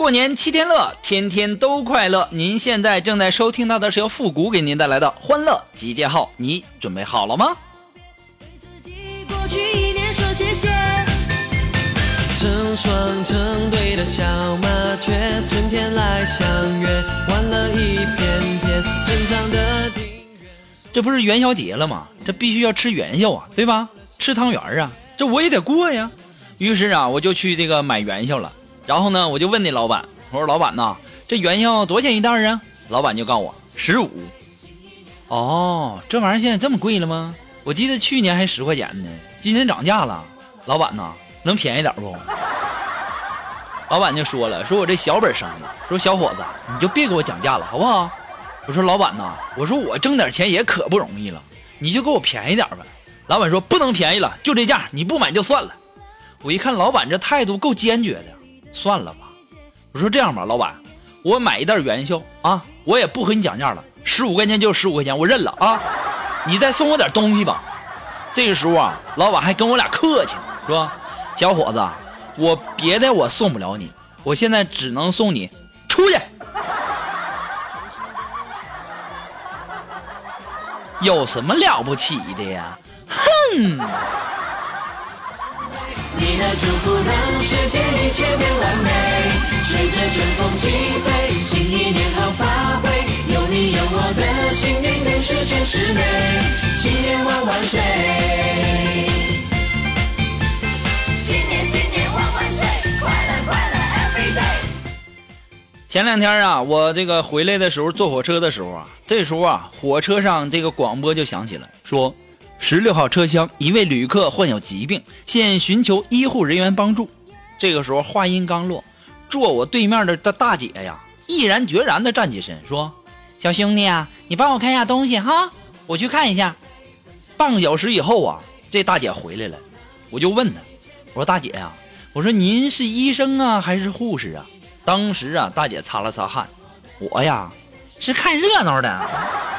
过年七天乐，天天都快乐。您现在正在收听到的是由复古给您带来的欢乐集结号，你准备好了吗？自己过去一年说谢谢。成双成对的小麻雀，春天来相约，欢乐一片片，正常的庭院。这不是元宵节了吗？这必须要吃元宵啊，对吧？吃汤圆啊，这我也得过呀。于是啊，我就去这个买元宵了。然后呢，我就问那老板，我说：“老板呐，这元宵多少钱一袋啊？”老板就告诉我十五。哦，这玩意儿现在这么贵了吗？我记得去年还十块钱呢，今年涨价了。老板呐，能便宜点不？老板就说了，说我这小本生意，说小伙子你就别给我讲价了，好不好？我说老板呐，我说我挣点钱也可不容易了，你就给我便宜点呗。老板说不能便宜了，就这价，你不买就算了。我一看老板这态度够坚决的，算了吧。我说这样吧，老板，我买一袋元宵啊，我也不和你讲价了，十五块钱就十五块钱，我认了啊。你再送我点东西吧。这个时候啊，老板还跟我俩客气呢，说小伙子，我别的我送不了你，我现在只能送你出去。有什么了不起的呀？哼！你的祝福让世界一切变完美，随着春风起飞，新一年好发挥，有你有我的新年更是全是美，新年万万岁。新年新年万万岁，快乐快乐 every day。前两天啊，我这个回来的时候坐火车的时候啊，这时候啊，火车上这个广播就响起了，说十六号车厢一位旅客患有疾病，现寻求医护人员帮助。这个时候话音刚落，坐我对面的大大姐呀，毅然决然地站起身说：“小兄弟啊，你帮我看一下东西哈，我去看一下。”半个小时以后啊，这大姐回来了，我就问她，我说大姐呀、我说您是医生啊还是护士啊？当时啊，大姐擦了擦汗，我呀是看热闹的。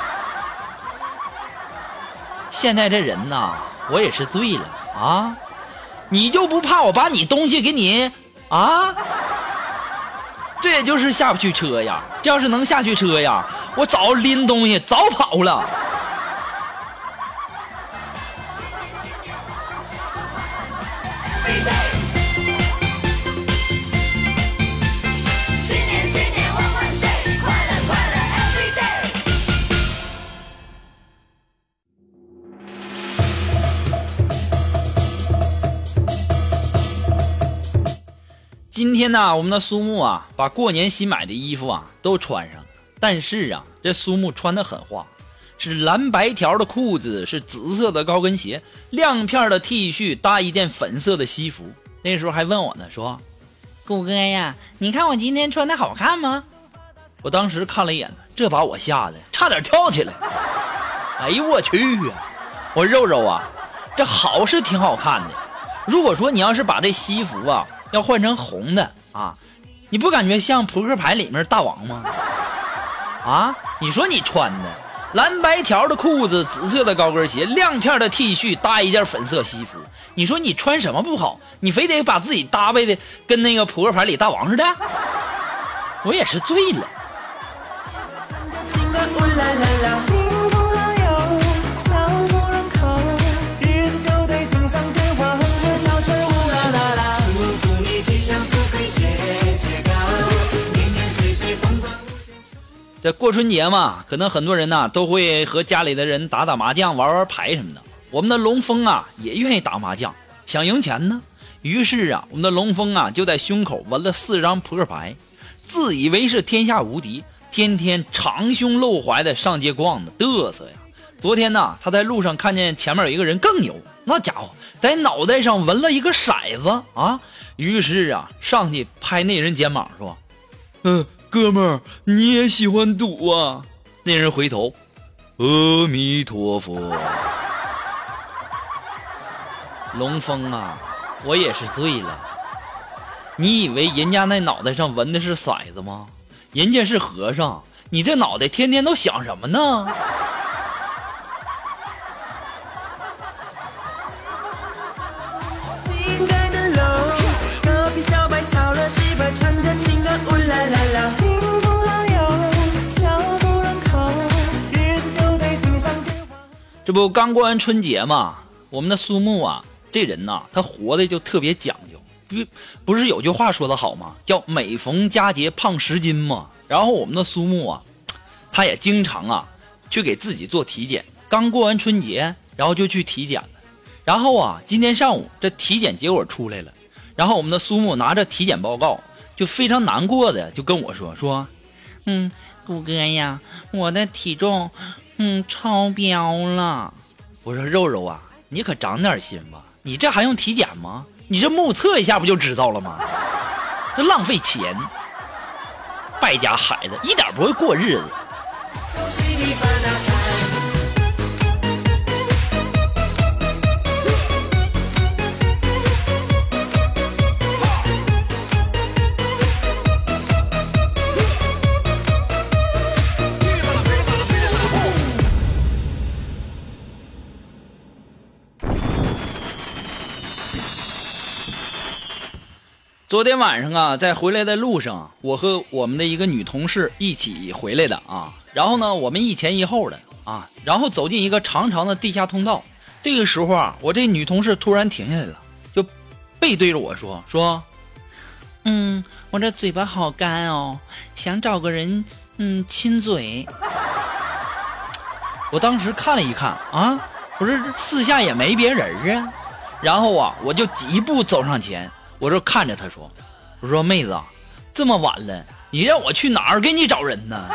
现在这人呐，我也是醉了啊！你就不怕我把你东西给你啊？这也就是下不去车呀。这要是能下去车呀，我早拎东西早跑了。天呢，我们的苏木啊，把过年新买的衣服啊都穿上了。但是啊，这苏木穿的很花，是蓝白条的裤子，是紫色的高跟鞋，亮片的 T 恤搭一件粉色的西服。那时候还问我呢，说：“谷哥呀，你看我今天穿的好看吗？”我当时看了一眼，这把我吓得差点跳起来。哎呦我去呀！我肉肉啊，这好是挺好看的。如果说你要是把这西服啊要换成红的啊，你不感觉像扑克牌里面大王吗？啊，你说你穿的蓝白条的裤子，紫色的高跟鞋，亮片的 T 恤，搭一件粉色西服，你说你穿什么不好？你非得把自己搭配的跟那个扑克牌里大王似的？我也是醉了。这过春节嘛，可能很多人呐都会和家里的人打打麻将、玩玩牌什么的。我们的龙峰啊也愿意打麻将，想赢钱呢。于是啊，我们的龙峰啊就在胸口纹了四张扑克牌，自以为是天下无敌，天天长胸露怀的上街逛的嘚瑟呀。昨天呢，他在路上看见前面有一个人更牛，那家伙在脑袋上纹了一个骰子啊。于是啊，上去拍那人肩膀说：“嗯、哥们儿，你也喜欢赌啊？”那人回头，阿弥陀佛。龙峰啊，我也是醉了。你以为人家那脑袋上纹的是色子吗？人家是和尚，你这脑袋天天都想什么呢？这不刚过完春节嘛，我们的苏木啊，这人呐，他活的就特别讲究。不不是有句话说的好吗？叫每逢佳节胖十斤嘛。然后我们的苏木啊，他也经常啊去给自己做体检。刚过完春节，然后就去体检了。然后啊，今天上午这体检结果出来了，然后我们的苏木拿着体检报告，就非常难过的就跟我说说，嗯，谷哥呀，我的体重嗯超标了。我说肉肉啊，你可长点心吧，你这还用体检吗？你这目测一下不就知道了吗？这浪费钱，败家孩子，一点不会过日子。昨天晚上啊，在回来的路上，我和我们的一个女同事一起回来的啊。然后呢，我们一前一后的啊，然后走进一个长长的地下通道。这个时候啊，我这女同事突然停下来了，就背对着我说：“说，嗯，我这嘴巴好干哦，想找个人嗯亲嘴。”我当时看了一看啊，我说这四下也没别人啊。然后啊，我就几步走上前，我就看着他说：“我说妹子，这么晚了，你让我去哪儿给你找人呢？”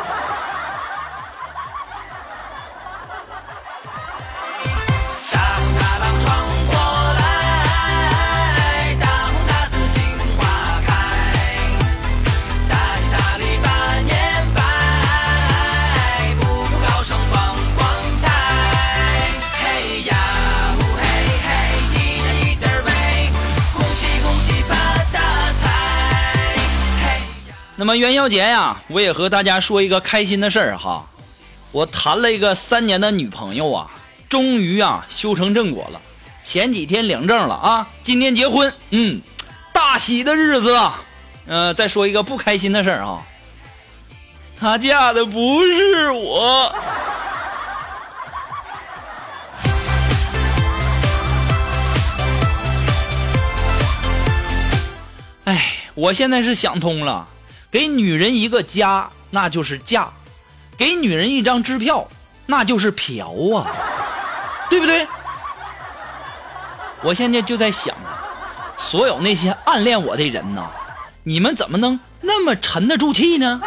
那么元宵节呀，我也和大家说一个开心的事儿哈，我谈了一个三年的女朋友啊，终于啊修成正果了，前几天领证了啊，今天结婚，嗯，大喜的日子。啊。呃，再说一个不开心的事儿啊，她嫁的不是我。哎，我现在是想通了，给女人一个家，那就是嫁；给女人一张支票，那就是嫖啊，对不对？我现在就在想啊，所有那些暗恋我的人呐，你们怎么能那么沉得住气呢？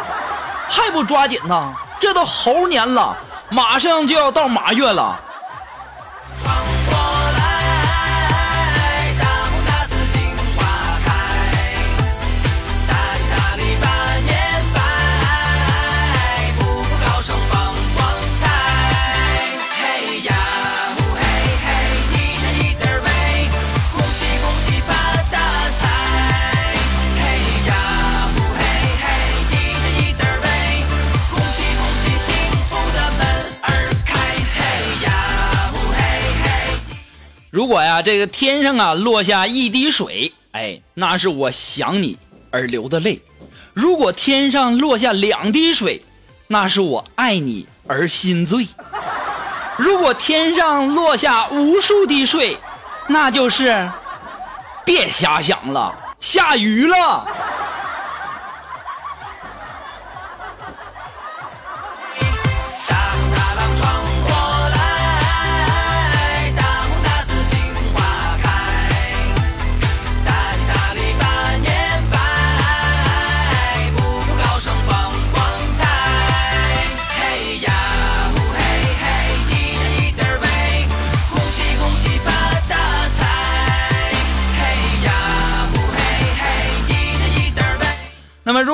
还不抓紧呐？这都猴年了，马上就要到马月了。呀，这个天上啊落下一滴水，哎，那是我想你而流的泪；如果天上落下两滴水，那是我爱你而心醉；如果天上落下无数滴水，那就是别瞎想了，下雨了。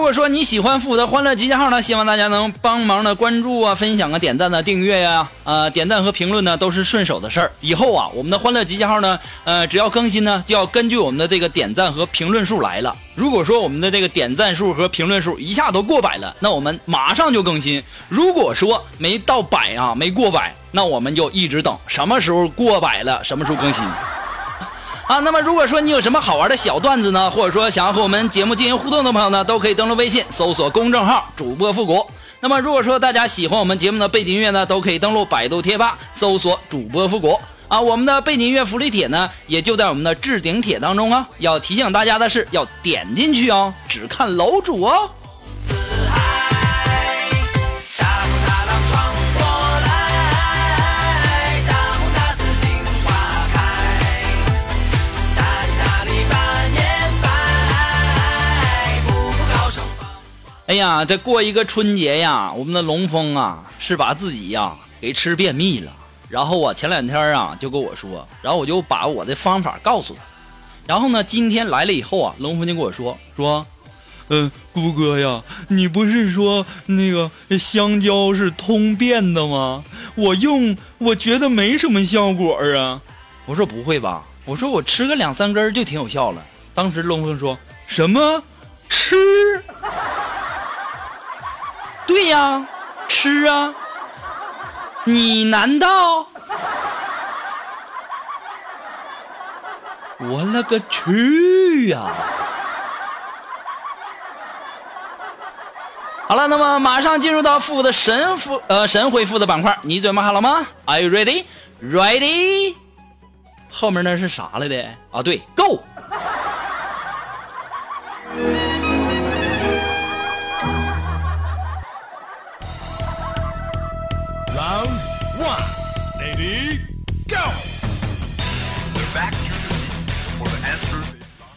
如果说你喜欢复古的欢乐集结号呢，希望大家能帮忙的关注啊、分享啊、点赞啊、订阅呀、呃，点赞和评论呢都是顺手的事儿。以后啊，我们的欢乐集结号呢，呃，只要更新呢，就要根据我们的这个点赞和评论数来了。如果说我们的这个点赞数和评论数一下都过百了，那我们马上就更新；如果说没到百啊，没过百，那我们就一直等，什么时候过百了，什么时候更新。啊，那么如果说你有什么好玩的小段子呢，或者说想要和我们节目进行互动的朋友呢，都可以登录微信搜索公众号主播复古。那么如果说大家喜欢我们节目的背景音乐呢，都可以登录百度贴吧搜索主播复古。啊，我们的背景音乐福利帖呢，也就在我们的置顶帖当中啊。要提醒大家的是，要点进去哦，只看楼主哦。哎呀，这过一个春节呀，我们的龙峰啊，是把自己呀给吃便秘了。然后啊，前两天啊就跟我说，然后我就把我的方法告诉他。然后呢，今天来了以后啊，龙峰就跟我说说，嗯，姑哥呀，你不是说那个香蕉是通便的吗？我用，我觉得没什么效果啊。我说不会吧？我说我吃个两三根就挺有效了。当时龙峰说什么吃？对呀，吃啊！你难道？我勒个去呀！好了，那么马上进入到复的神复呃神回复的板块，你准备好了吗？Are you ready? Ready？后面那是啥来的？啊，对，Go！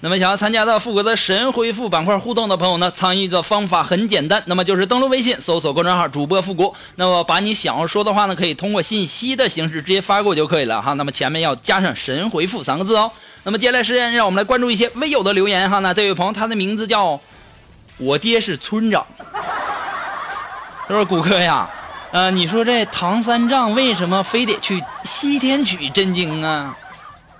那么想要参加到复古的神回复板块互动的朋友呢，参与的方法很简单，那么就是登录微信搜索公众号主播复古，那么把你想要说的话呢，可以通过信息的形式直接发过就可以了哈。那么前面要加上“神回复”三个字哦。那么接下来时间，让我们来关注一些微友的留言哈。那这位朋友他的名字叫我爹是村长，他说谷哥呀，呃，你说这唐三藏为什么非得去西天取真经啊？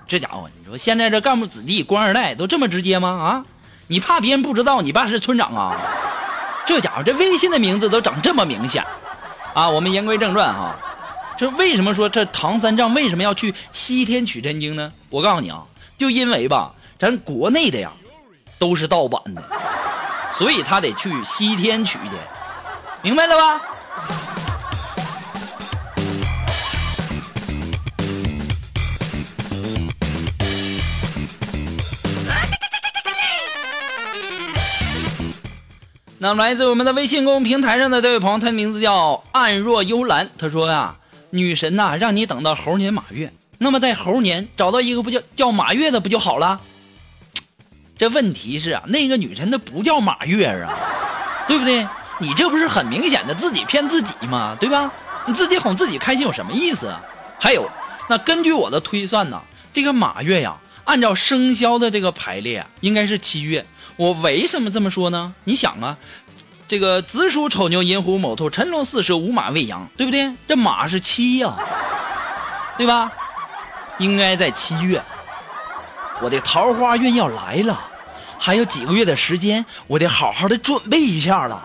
这家伙，说现在这干部子弟、官二代都这么直接吗？啊，你怕别人不知道你爸是村长啊？这家伙这微信的名字都整这么明显啊！我们言归正传哈，这为什么说这唐三藏为什么要去西天取真经呢？我告诉你啊，就因为吧，咱国内的呀都是盗版的，所以他得去西天取去，明白了吧？那来自我们的微信公众平台上的这位朋友，他的名字叫暗若幽兰。他说呀、女神呐、让你等到猴年马月，那么在猴年找到一个不叫叫马月的不就好了？这问题是啊，那个女神她不叫马月啊，对不对？你这不是很明显的自己骗自己吗？对吧？你自己哄自己开心有什么意思啊？还有，那根据我的推算呢，这个马月呀，按照生肖的这个排列，应该是七月。我为什么这么说呢？你想啊，这个子鼠、丑牛、寅虎、卯兔、辰龙、巳蛇、午马、未羊，对不对？这马是七呀、对吧？应该在七月。我的桃花运要来了，还有几个月的时间，我得好好的准备一下了。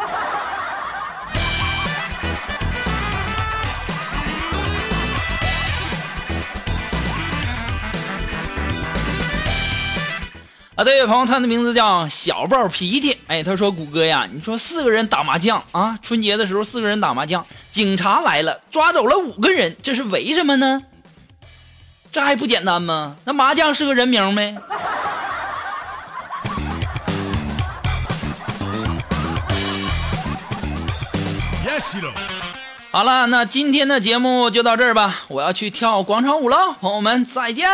啊，这位朋友，他的名字叫小暴脾气。哎，他说：“谷歌呀，你说四个人打麻将啊，春节的时候四个人打麻将，警察来了，抓走了五个人，这是为什么呢？这还不简单吗？那麻将是个人名没？Yes, you know. 好了，那今天的节目就到这儿吧，我要去跳广场舞了，朋友们再见。